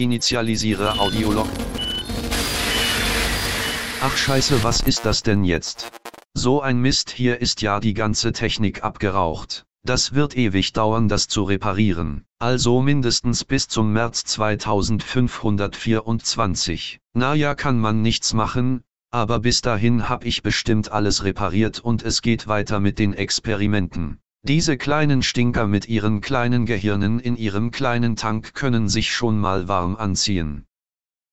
Initialisiere Audiolog. Ach scheiße, was ist das denn jetzt? So ein Mist, hier ist ja die ganze Technik abgeraucht. Das wird ewig dauern, das zu reparieren. Also mindestens bis zum März 2524. Naja, kann man nichts machen, aber bis dahin hab ich bestimmt alles repariert und es geht weiter mit den Experimenten. Diese kleinen Stinker mit ihren kleinen Gehirnen in ihrem kleinen Tank können sich schon mal warm anziehen.